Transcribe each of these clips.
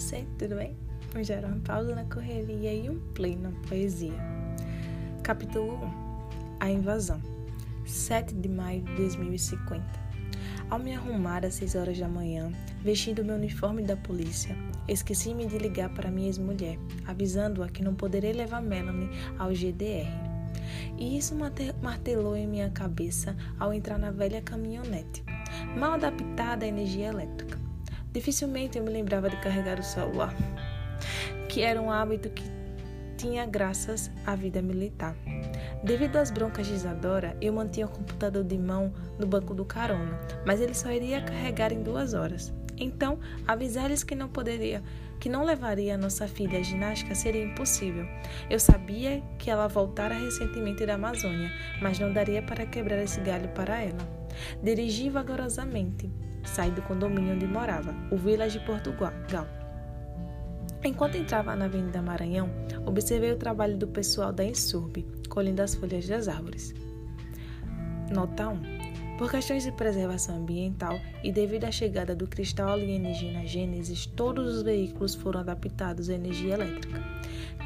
você, tudo bem? Hoje era uma pausa na correria e um play na poesia. Capítulo 1 A Invasão 7 de maio de 2050 Ao me arrumar às 6 horas da manhã, vestindo meu uniforme da polícia, esqueci-me de ligar para minha ex-mulher, avisando-a que não poderei levar Melanie ao GDR. E isso martelou em minha cabeça ao entrar na velha caminhonete, mal adaptada à energia elétrica. Dificilmente eu me lembrava de carregar o celular, que era um hábito que tinha graças à vida militar. Devido às broncas de Isadora, eu mantinha o computador de mão no banco do carona, mas ele só iria carregar em duas horas. Então, avisar-lhes que não poderia, que não levaria a nossa filha à ginástica seria impossível. Eu sabia que ela voltara recentemente da Amazônia, mas não daria para quebrar esse galho para ela. Dirigi vagarosamente, saí do condomínio onde morava, o Village de Portugal. Enquanto entrava na Avenida Maranhão, observei o trabalho do pessoal da Insurb, colhendo as folhas das árvores. Nota 1. Por questões de preservação ambiental e devido à chegada do cristal alienígena Gênesis, todos os veículos foram adaptados à energia elétrica,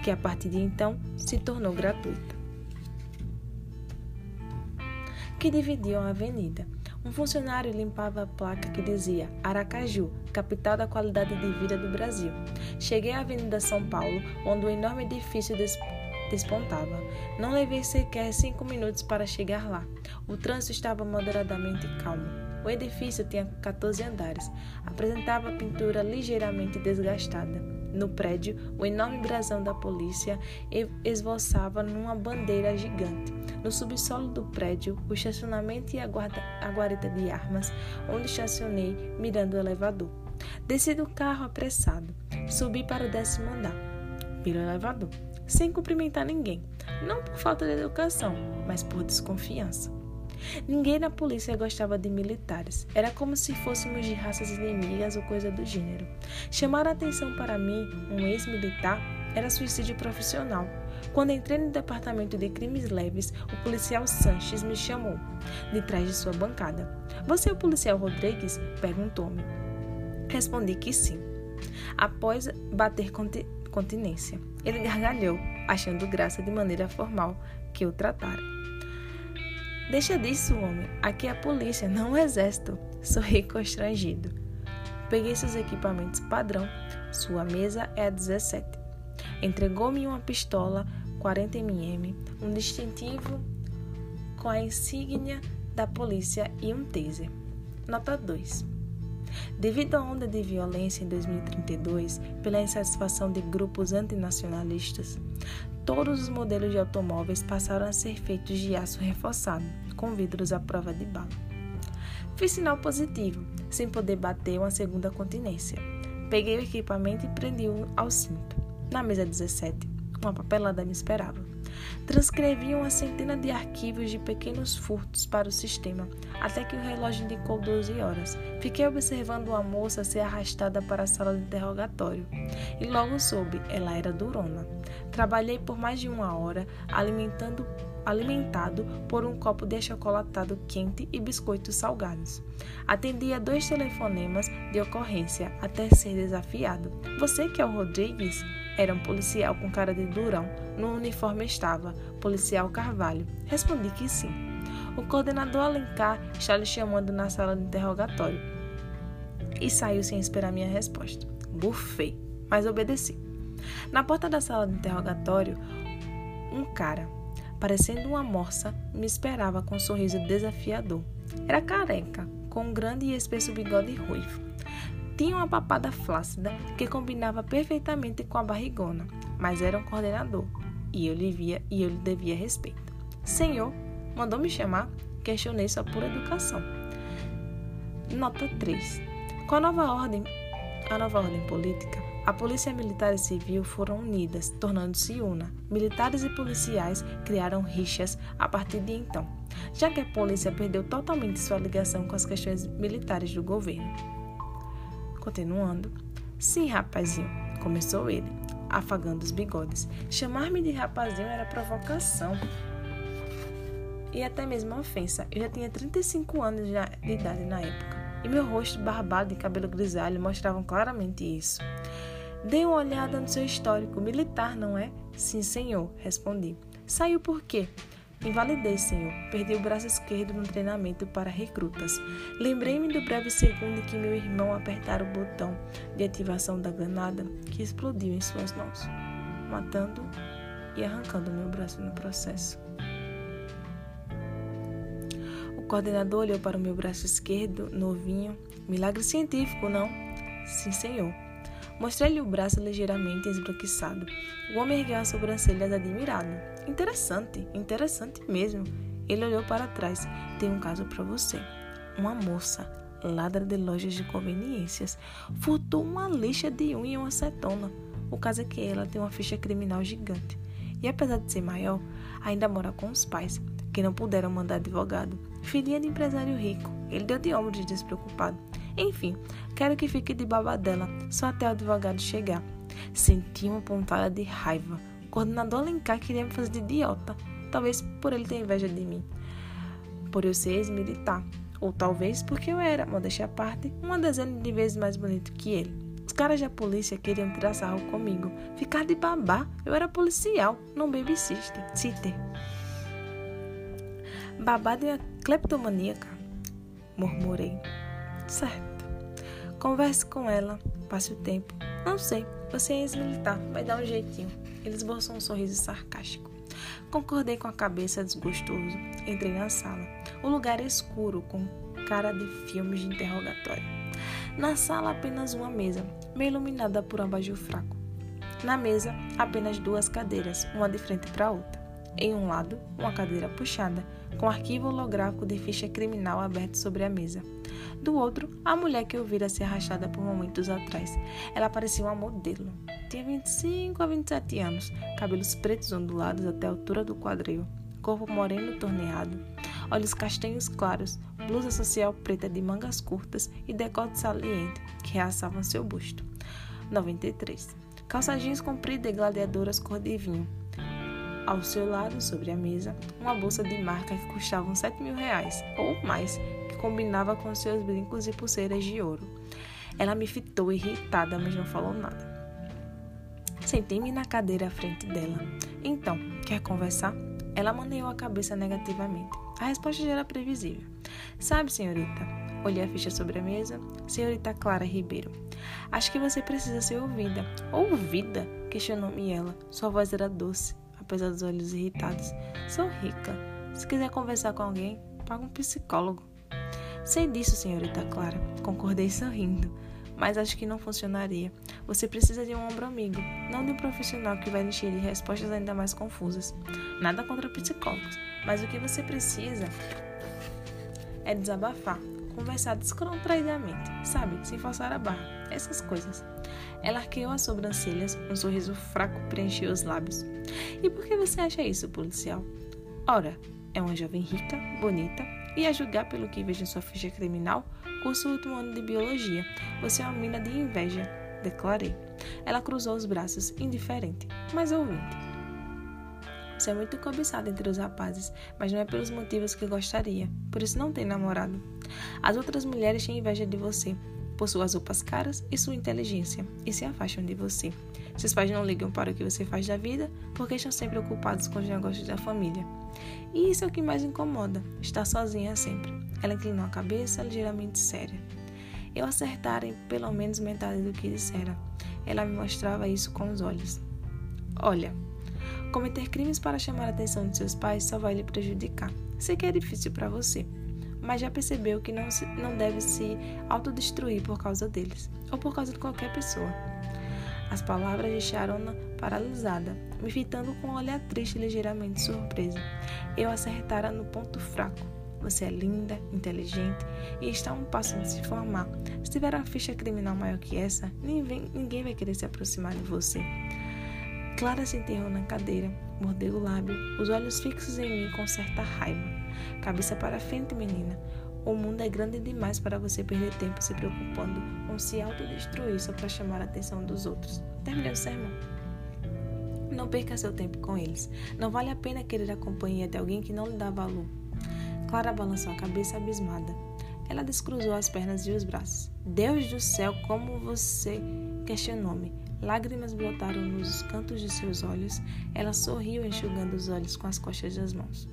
que a partir de então se tornou gratuita. Que dividiam a avenida. Um funcionário limpava a placa que dizia Aracaju, capital da qualidade de vida do Brasil. Cheguei à Avenida São Paulo, onde um enorme edifício despontava. Não levei sequer cinco minutos para chegar lá. O trânsito estava moderadamente calmo. O edifício tinha 14 andares. Apresentava pintura ligeiramente desgastada. No prédio, o enorme brasão da polícia esboçava numa bandeira gigante. No subsolo do prédio, o estacionamento e a, guarda, a guarita de armas, onde estacionei, mirando o elevador. Desci do carro apressado. Subi para o décimo andar, pelo elevador, sem cumprimentar ninguém. Não por falta de educação, mas por desconfiança. Ninguém na polícia gostava de militares. Era como se fôssemos de raças inimigas ou coisa do gênero. Chamar a atenção para mim, um ex-militar, era suicídio profissional. Quando entrei no departamento de crimes leves, o policial Sanches me chamou, de trás de sua bancada. Você é o policial Rodrigues? perguntou-me. Respondi que sim. Após bater continência, ele gargalhou, achando graça de maneira formal que o tratara. Deixa disso, homem. Aqui é a polícia, não o exército. Sorri constrangido. Peguei seus equipamentos padrão. Sua mesa é a 17. Entregou-me uma pistola 40mm, um distintivo com a insígnia da polícia e um taser. Nota 2. Devido à onda de violência em 2032, pela insatisfação de grupos antinacionalistas, todos os modelos de automóveis passaram a ser feitos de aço reforçado, com vidros à prova de bala. Fiz sinal positivo, sem poder bater uma segunda continência. Peguei o equipamento e prendi-o ao cinto. Na mesa 17, uma papelada me esperava. Transcrevi uma centena de arquivos de pequenos furtos para o sistema, até que o relógio indicou 12 horas. Fiquei observando uma moça ser arrastada para a sala de interrogatório e logo soube, ela era durona. Trabalhei por mais de uma hora, alimentando alimentado por um copo de achocolatado quente e biscoitos salgados. Atendi a dois telefonemas de ocorrência até ser desafiado. Você que é o Rodrigues? Era um policial com cara de durão. No uniforme estava, policial Carvalho. Respondi que sim. O coordenador Alencar está lhe chamando na sala de interrogatório. E saiu sem esperar minha resposta. Bufei, mas obedeci. Na porta da sala de interrogatório, um cara, parecendo uma morsa, me esperava com um sorriso desafiador. Era careca, com um grande e espesso bigode ruivo. Tinha uma papada flácida que combinava perfeitamente com a barrigona, mas era um coordenador e eu lhe via e eu lhe devia respeito. Senhor, mandou me chamar? Questionei sua pura educação. Nota 3. Com a nova ordem, a nova ordem política, a polícia militar e civil foram unidas, tornando-se una. Militares e policiais criaram rixas a partir de então, já que a polícia perdeu totalmente sua ligação com as questões militares do governo. Continuando. Sim, rapazinho, começou ele, afagando os bigodes. Chamar-me de rapazinho era provocação e até mesmo ofensa. Eu já tinha 35 anos de idade na época, e meu rosto barbado e cabelo grisalho mostravam claramente isso. Dei uma olhada no seu histórico militar, não é? Sim, senhor, respondi. Saiu por quê? Invalidei, senhor. Perdi o braço esquerdo no treinamento para recrutas. Lembrei-me do breve segundo em que meu irmão apertara o botão de ativação da granada que explodiu em suas mãos, matando e arrancando meu braço no processo. O coordenador olhou para o meu braço esquerdo, novinho. Milagre científico, não? Sim, senhor. Mostrei-lhe o braço ligeiramente esbranquiçado. O homem ergueu as sobrancelhas admirado. Interessante, interessante mesmo. Ele olhou para trás. Tem um caso para você. Uma moça, ladra de lojas de conveniências, furtou uma lixa de unha e uma acetona. O caso é que ela tem uma ficha criminal gigante. E apesar de ser maior, ainda mora com os pais, que não puderam mandar advogado. Filhinha de empresário rico. Ele deu de ombro de despreocupado. Enfim, quero que fique de babadela, só até o advogado chegar. Senti uma pontada de raiva. O coordenador Alencar queria me fazer de idiota. Talvez por ele ter inveja de mim. Por eu ser ex-militar. Ou talvez porque eu era, modéstia à parte, uma dezena de vezes mais bonito que ele. Os caras da polícia queriam tirar sarro comigo. Ficar de babá. Eu era policial, não babysitter. Sitter. Babada é cleptomaníaca, murmurei. Certo. Converse com ela, passe o tempo. Não sei, você é ex-militar, vai dar um jeitinho. Ele esboçou um sorriso sarcástico. Concordei com a cabeça desgostoso. Entrei na sala. O lugar é escuro, com cara de filmes de interrogatório. Na sala, apenas uma mesa, meio iluminada por um abajur fraco. Na mesa, apenas duas cadeiras, uma de frente para a outra. Em um lado, uma cadeira puxada, com arquivo holográfico de ficha criminal aberto sobre a mesa. Do outro, a mulher que eu vira ser arrastada por momentos atrás. Ela parecia uma modelo. Tinha 25 a 27 anos, cabelos pretos ondulados até a altura do quadril, corpo moreno torneado, olhos castanhos claros, blusa social preta de mangas curtas e decote saliente que realçavam seu busto. 93. Calça jeans comprida e gladiadoras cor de vinho. Ao seu lado, sobre a mesa, uma bolsa de marca que custava 7 mil reais, ou mais, combinava com seus brincos e pulseiras de ouro. Ela me fitou irritada, mas não falou nada. Sentei-me na cadeira à frente dela. Então, quer conversar? Ela maneou a cabeça negativamente. A resposta já era previsível. Sabe, senhorita? Olhei a ficha sobre a mesa. Senhorita Clara Ribeiro. Acho que você precisa ser ouvida. Ouvida? Questionou-me ela. Sua voz era doce, apesar dos olhos irritados. Sou rica. Se quiser conversar com alguém, paga um psicólogo. Sei disso, senhorita Clara, concordei sorrindo. Mas acho que não funcionaria. Você precisa de um ombro amigo, não de um profissional que vai encher de respostas ainda mais confusas. Nada contra psicólogos, mas o que você precisa é desabafar, conversar descontraidamente, sabe? Sem forçar a barra, essas coisas. Ela arqueou as sobrancelhas, um sorriso fraco preencheu os lábios. E por que você acha isso, policial? Ora, é uma jovem rica, bonita, e a julgar pelo que vejo em sua ficha criminal, curso o último ano de biologia. Você é uma mina de inveja, declarei. Ela cruzou os braços, indiferente, mas ouvinte. Você é muito cobiçada entre os rapazes, mas não é pelos motivos que gostaria, por isso não tem namorado. As outras mulheres têm inveja de você, por suas roupas caras e sua inteligência, e se afastam de você. Seus pais não ligam para o que você faz da vida, porque estão sempre ocupados com os negócios da família. E isso é o que mais incomoda, estar sozinha sempre. Ela inclinou a cabeça, ligeiramente séria. Eu acertara em pelo menos metade do que dissera. Ela me mostrava isso com os olhos. Olha, cometer crimes para chamar a atenção de seus pais só vai lhe prejudicar. Sei que é difícil para você, mas já percebeu que não, se, não deve se autodestruir por causa deles, ou por causa de qualquer pessoa. As palavras deixaram-na paralisada, me fitando com um olhar triste e ligeiramente surpresa. Eu acertara no ponto fraco. Você é linda, inteligente e está um passo de se formar. Se tiver uma ficha criminal maior que essa, ninguém, ninguém vai querer se aproximar de você. Clara se enterrou na cadeira, mordeu o lábio, os olhos fixos em mim com certa raiva. Cabeça para frente, menina. O mundo é grande demais para você perder tempo se preocupando com se autodestruir só para chamar a atenção dos outros. Terminei o sermão. Não perca seu tempo com eles. Não vale a pena querer a companhia de alguém que não lhe dá valor. Clara balançou a cabeça abismada. Ela descruzou as pernas e os braços. Deus do céu, como você questionou-me. Lágrimas brotaram nos cantos de seus olhos. Ela sorriu, enxugando os olhos com as costas das mãos.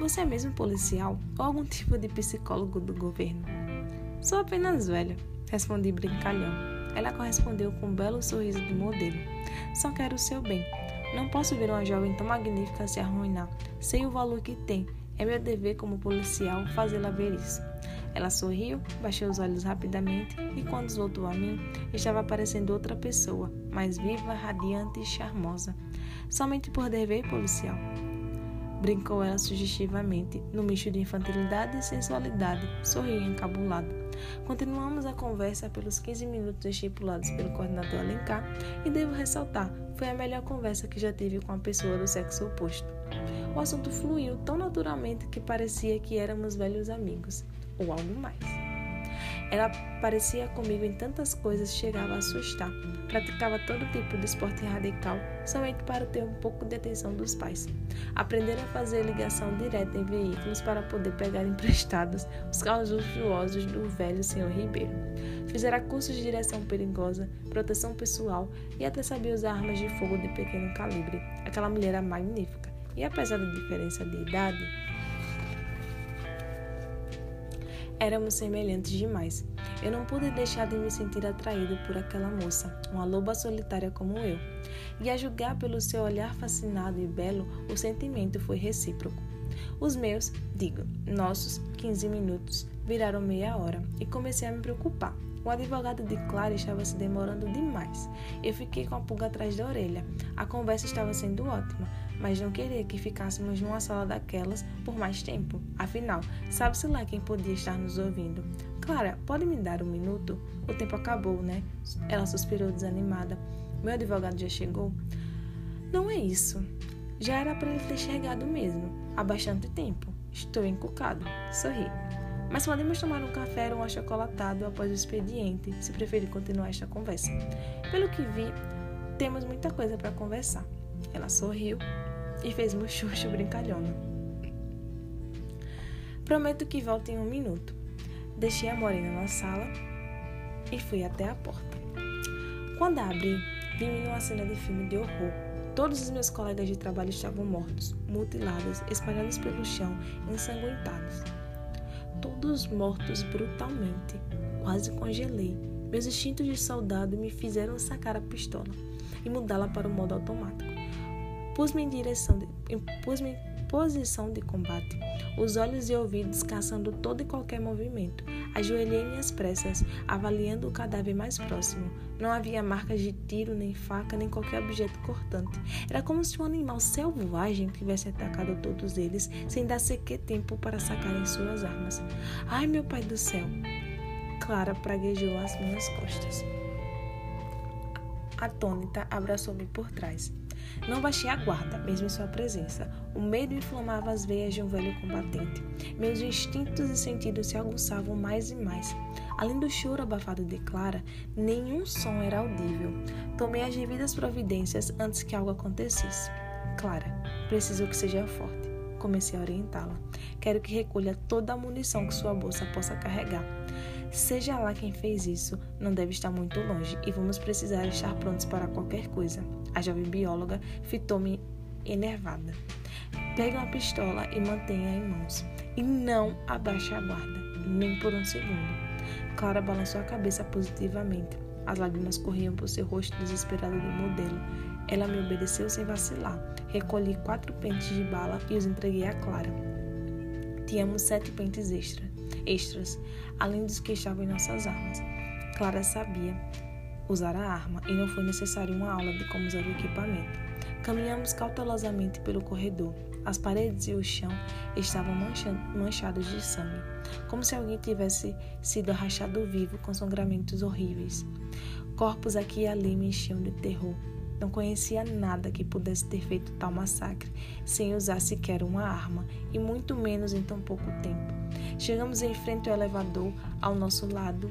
Você é mesmo policial ou algum tipo de psicólogo do governo? Sou apenas velha, respondi brincalhão. Ela correspondeu com um belo sorriso de modelo. Só quero o seu bem. Não posso ver uma jovem tão magnífica se arruinar. Sei o valor que tem. É meu dever como policial fazê-la ver isso. Ela sorriu, baixou os olhos rapidamente e, quando voltou a mim, estava parecendo outra pessoa, mais viva, radiante e charmosa. Somente por dever policial. Brincou ela sugestivamente, no misto de infantilidade e sensualidade, sorriu encabulado. Continuamos a conversa pelos 15 minutos estipulados pelo coordenador Alencar e devo ressaltar, foi a melhor conversa que já tive com uma pessoa do sexo oposto. O assunto fluiu tão naturalmente que parecia que éramos velhos amigos ou algo mais. Ela parecia comigo em tantas coisas chegava a assustar. Praticava todo tipo de esporte radical somente para ter um pouco de atenção dos pais. Aprender a fazer ligação direta em veículos para poder pegar emprestados os carros luxuosos do velho senhor Ribeiro. Fizera cursos de direção perigosa, proteção pessoal e até sabia usar armas de fogo de pequeno calibre. Aquela mulher era magnífica. E apesar da diferença de idade, Éramos semelhantes demais. Eu não pude deixar de me sentir atraído por aquela moça, uma loba solitária como eu. E a julgar pelo seu olhar fascinado e belo, o sentimento foi recíproco. Os meus, digo, nossos 15 minutos viraram meia hora e comecei a me preocupar. O advogado de Clara estava se demorando demais. Eu fiquei com a pulga atrás da orelha. A conversa estava sendo ótima, mas não queria que ficássemos numa sala daquelas por mais tempo. Afinal, sabe-se lá quem podia estar nos ouvindo. Clara, pode me dar um minuto? O tempo acabou, né? Ela suspirou desanimada. Meu advogado já chegou? Não é isso. Já era para ele ter chegado mesmo, há bastante tempo. Estou encucado. Sorri. Mas podemos tomar um café ou um achocolatado após o expediente, se preferir continuar esta conversa. Pelo que vi, temos muita coisa para conversar. Ela sorriu e fez muxuxo brincalhona. Prometo que volto em um minuto. Deixei a morena na sala e fui até a porta. Quando abri, vi-me numa cena de filme de horror. Todos os meus colegas de trabalho estavam mortos, mutilados, espalhados pelo chão, ensanguentados. Todos mortos brutalmente. Quase congelei. Meus instintos de soldado me fizeram sacar a pistola e mudá-la para o modo automático. Pus-me em direção, pus-me posição de combate, os olhos e ouvidos caçando todo e qualquer movimento. Ajoelhei-me às pressas, avaliando o cadáver mais próximo. Não havia marcas de tiro, nem faca, nem qualquer objeto cortante. Era como se um animal selvagem tivesse atacado todos eles, sem dar sequer tempo para sacarem suas armas. Ai, meu pai do céu! Clara praguejou as minhas costas. Atônita, abraçou-me por trás. Não baixei a guarda, mesmo em sua presença. O medo inflamava as veias de um velho combatente. Meus instintos e sentidos se aguçavam mais e mais. Além do choro abafado de Clara, nenhum som era audível. Tomei as devidas providências antes que algo acontecesse. Clara, preciso que seja forte. Comecei a orientá-la. Quero que recolha toda a munição que sua bolsa possa carregar. Seja lá quem fez isso, não deve estar muito longe e vamos precisar estar prontos para qualquer coisa. A jovem bióloga fitou-me enervada. Pegue uma pistola e mantenha em mãos. E não abaixe a guarda, nem por um segundo. Clara balançou a cabeça positivamente. As lágrimas corriam por seu rosto desesperado de modelo. Ela me obedeceu sem vacilar. Recolhi quatro pentes de bala e os entreguei a Clara. Tínhamos sete pentes extra, extras além dos que estavam em nossas armas. Clara sabia usar a arma e não foi necessário uma aula de como usar o equipamento. Caminhamos cautelosamente pelo corredor. As paredes e o chão estavam manchados de sangue, como se alguém tivesse sido arrachado vivo com sangramentos horríveis. Corpos aqui e ali me enchiam de terror. Não conhecia nada que pudesse ter feito tal massacre sem usar sequer uma arma, e muito menos em tão pouco tempo. Chegamos em frente ao elevador, ao nosso lado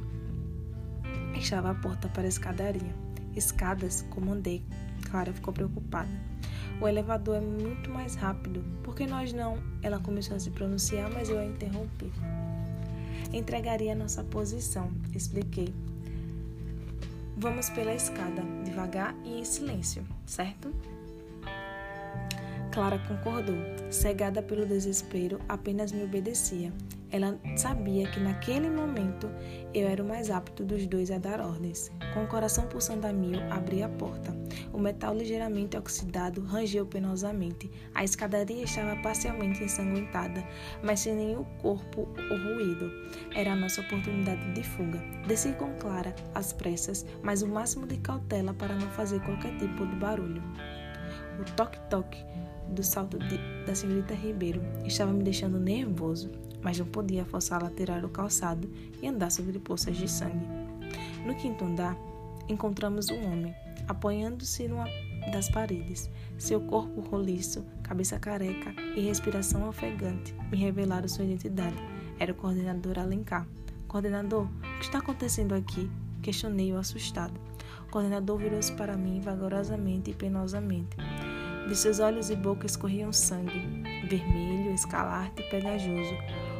estava a porta para a escadaria. Escadas, comandei. Clara ficou preocupada. O elevador é muito mais rápido. Por que nós não? Ela começou a se pronunciar, mas eu a interrompi. Entregaria a nossa posição, expliquei. Vamos pela escada, devagar e em silêncio, certo? Clara concordou. Cegada pelo desespero, apenas me obedecia. Ela sabia que naquele momento eu era o mais apto dos dois a dar ordens. Com o coração pulsando a mil, abri a porta. O metal ligeiramente oxidado rangeu penosamente. A escadaria estava parcialmente ensanguentada, mas sem nenhum corpo ou ruído. Era a nossa oportunidade de fuga. Desci com Clara, às pressas, mas o máximo de cautela para não fazer qualquer tipo de barulho. O toque-toque do salto de, da senhorita Ribeiro estava me deixando nervoso mas não podia forçá-la a tirar o calçado e andar sobre poças de sangue. No quinto andar, encontramos um homem, apoiando-se numa das paredes. Seu corpo roliço, cabeça careca e respiração ofegante me revelaram sua identidade. Era o coordenador Alencar. Coordenador, o que está acontecendo aqui? Questionei-o assustado. O coordenador virou-se para mim vagarosamente e penosamente. De seus olhos e boca escorriam sangue, vermelho, escalarte e pegajoso.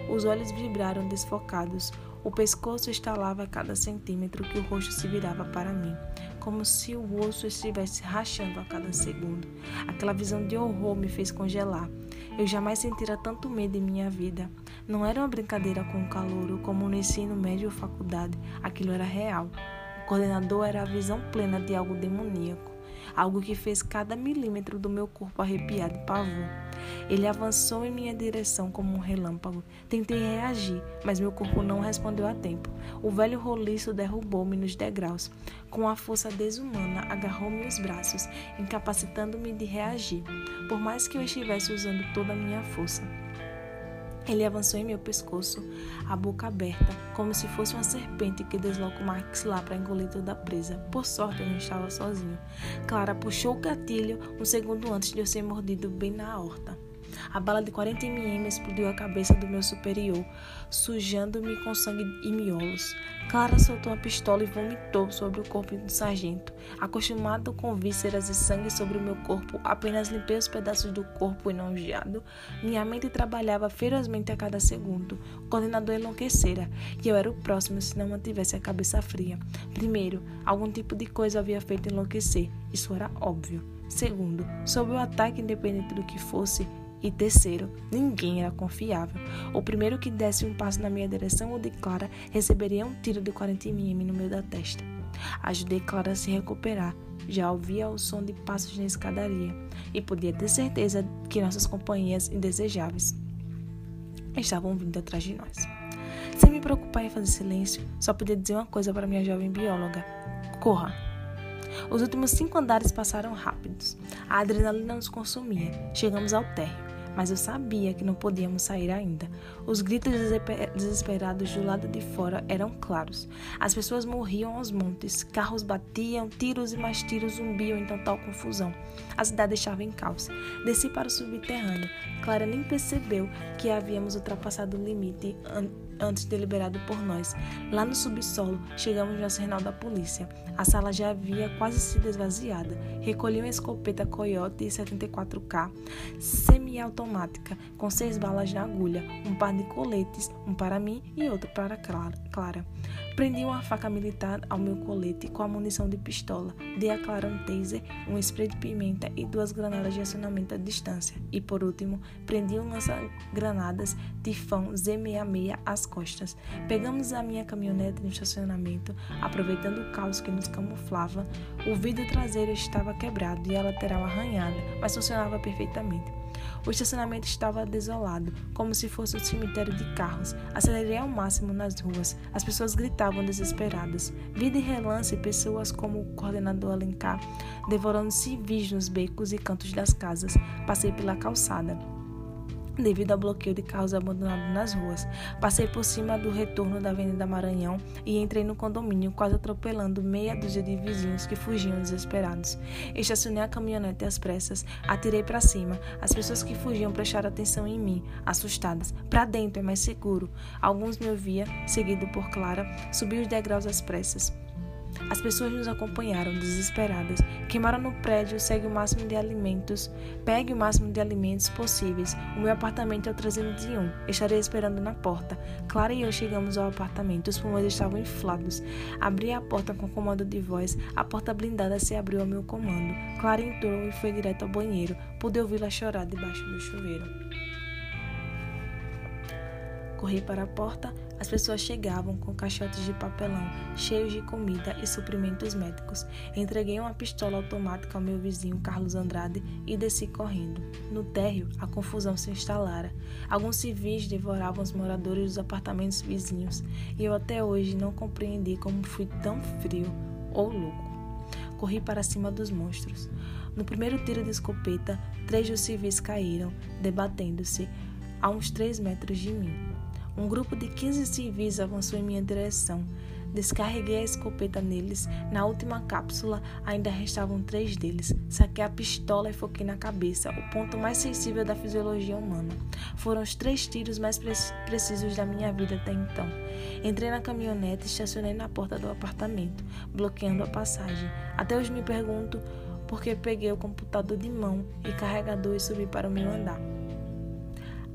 Os olhos vibraram desfocados. O pescoço estalava a cada centímetro que o rosto se virava para mim, como se o osso estivesse rachando a cada segundo. Aquela visão de horror me fez congelar. Eu jamais sentira tanto medo em minha vida. Não era uma brincadeira com o calouro, como no ensino médio ou faculdade. Aquilo era real. O coordenador era a visão plena de algo demoníaco algo que fez cada milímetro do meu corpo arrepiar de pavor. Ele avançou em minha direção como um relâmpago. Tentei reagir, mas meu corpo não respondeu a tempo. O velho roliço derrubou-me nos degraus. Com a força desumana, agarrou meus braços, incapacitando-me de reagir, por mais que eu estivesse usando toda a minha força. Ele avançou em meu pescoço, a boca aberta, como se fosse uma serpente que desloca o maxilar para engolir toda a presa. Por sorte, eu não estava sozinho. Clara puxou o gatilho um segundo antes de eu ser mordido bem na horta. A bala de 40 mm explodiu a cabeça do meu superior, sujando-me com sangue e miolos. Clara soltou a pistola e vomitou sobre o corpo do sargento. Acostumado com vísceras e sangue sobre o meu corpo, apenas limpei os pedaços do corpo enojado. Minha mente trabalhava ferozmente a cada segundo. O coordenador enlouquecera, e eu era o próximo se não mantivesse a cabeça fria. Primeiro, algum tipo de coisa havia feito enlouquecer. Isso era óbvio. Segundo, sob o ataque, independente do que fosse, e terceiro, ninguém era confiável. O primeiro que desse um passo na minha direção ou de Clara receberia um tiro de 40 mm no meio da testa. Ajudei Clara a se recuperar. Já ouvia o som de passos na escadaria e podia ter certeza que nossas companhias indesejáveis estavam vindo atrás de nós. Sem me preocupar em fazer silêncio, só podia dizer uma coisa para minha jovem bióloga: corra! Os últimos cinco andares passaram rápidos. A adrenalina nos consumia. Chegamos ao térreo mas eu sabia que não podíamos sair ainda. Os gritos desesperados do lado de fora eram claros. As pessoas morriam aos montes, carros batiam, tiros e mais tiros zumbiam em total confusão. A cidade estava em caos. Desci para o subterrâneo. Clara nem percebeu que havíamos ultrapassado o limite antes deliberado por nós. Lá no subsolo, chegamos no arsenal da polícia. A sala já havia quase sido esvaziada. Recolhi uma escopeta Coyote 74K semi-automática automática, com seis balas na agulha, um par de coletes, um para mim e outro para Clara. Prendi uma faca militar ao meu colete com a munição de pistola. Dei a Clara um taser, um spray de pimenta e duas granadas de acionamento à distância. E por último, prendi um lança-granadas Tifão Z66 às costas. Pegamos a minha caminhonete no estacionamento, aproveitando o caos que nos camuflava. O vidro traseiro estava quebrado e a lateral arranhada, mas funcionava perfeitamente. O estacionamento estava desolado, como se fosse um cemitério de carros. Acelerei ao máximo nas ruas. As pessoas gritavam desesperadas. Vi de relance pessoas como o coordenador Alencar devorando civis nos becos e cantos das casas. Passei pela calçada devido ao bloqueio de carros abandonados nas ruas. Passei por cima do retorno da Avenida Maranhão e entrei no condomínio, quase atropelando meia dúzia de vizinhos que fugiam desesperados. Estacionei a caminhonete às pressas, atirei para cima. As pessoas que fugiam prestaram atenção em mim, assustadas. Para dentro é mais seguro. Alguns me ouviam, seguido por Clara, subi os degraus às pressas. As pessoas nos acompanharam, desesperadas. Queimaram no prédio, segue o máximo de alimentos, pegue o máximo de alimentos possíveis. O meu apartamento é o 301. Estarei esperando na porta. Clara e eu chegamos ao apartamento. Os pulmões estavam inflados. Abri a porta com comando de voz. A porta blindada se abriu ao meu comando. Clara entrou e foi direto ao banheiro. Pude ouvi-la chorar debaixo do chuveiro. Corri para a porta, as pessoas chegavam com caixotes de papelão cheios de comida e suprimentos médicos. Entreguei uma pistola automática ao meu vizinho Carlos Andrade e desci correndo. No térreo, a confusão se instalara. Alguns civis devoravam os moradores dos apartamentos vizinhos e eu até hoje não compreendi como fui tão frio ou louco. Corri para cima dos monstros. No primeiro tiro de escopeta, três dos civis caíram, debatendo-se a uns três metros de mim. Um grupo de 15 civis avançou em minha direção. Descarreguei a escopeta neles. Na última cápsula, ainda restavam três deles. Saquei a pistola e foquei na cabeça, o ponto mais sensível da fisiologia humana. Foram os três tiros mais pre precisos da minha vida até então. Entrei na caminhonete e estacionei na porta do apartamento, bloqueando a passagem. Até hoje me pergunto por que peguei o computador de mão e carregador e subi para o meu andar.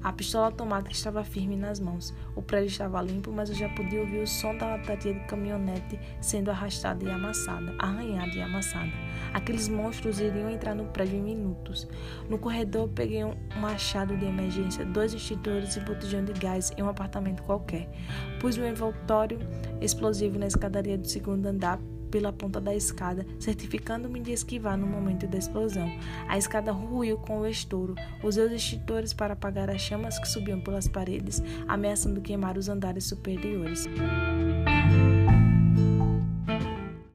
A pistola automática estava firme nas mãos. O prédio estava limpo, mas eu já podia ouvir o som da lataria de caminhonete sendo arrastada e amassada, arranhada e amassada. Aqueles monstros iriam entrar no prédio em minutos. No corredor, peguei um machado de emergência, dois extintores e botijão de gás em um apartamento qualquer. Pus meu envoltório explosivo na escadaria do segundo andar pela ponta da escada, certificando-me de esquivar no momento da explosão. A escada ruiu com o estouro. Usei os extintores para apagar as chamas que subiam pelas paredes, ameaçando queimar os andares superiores.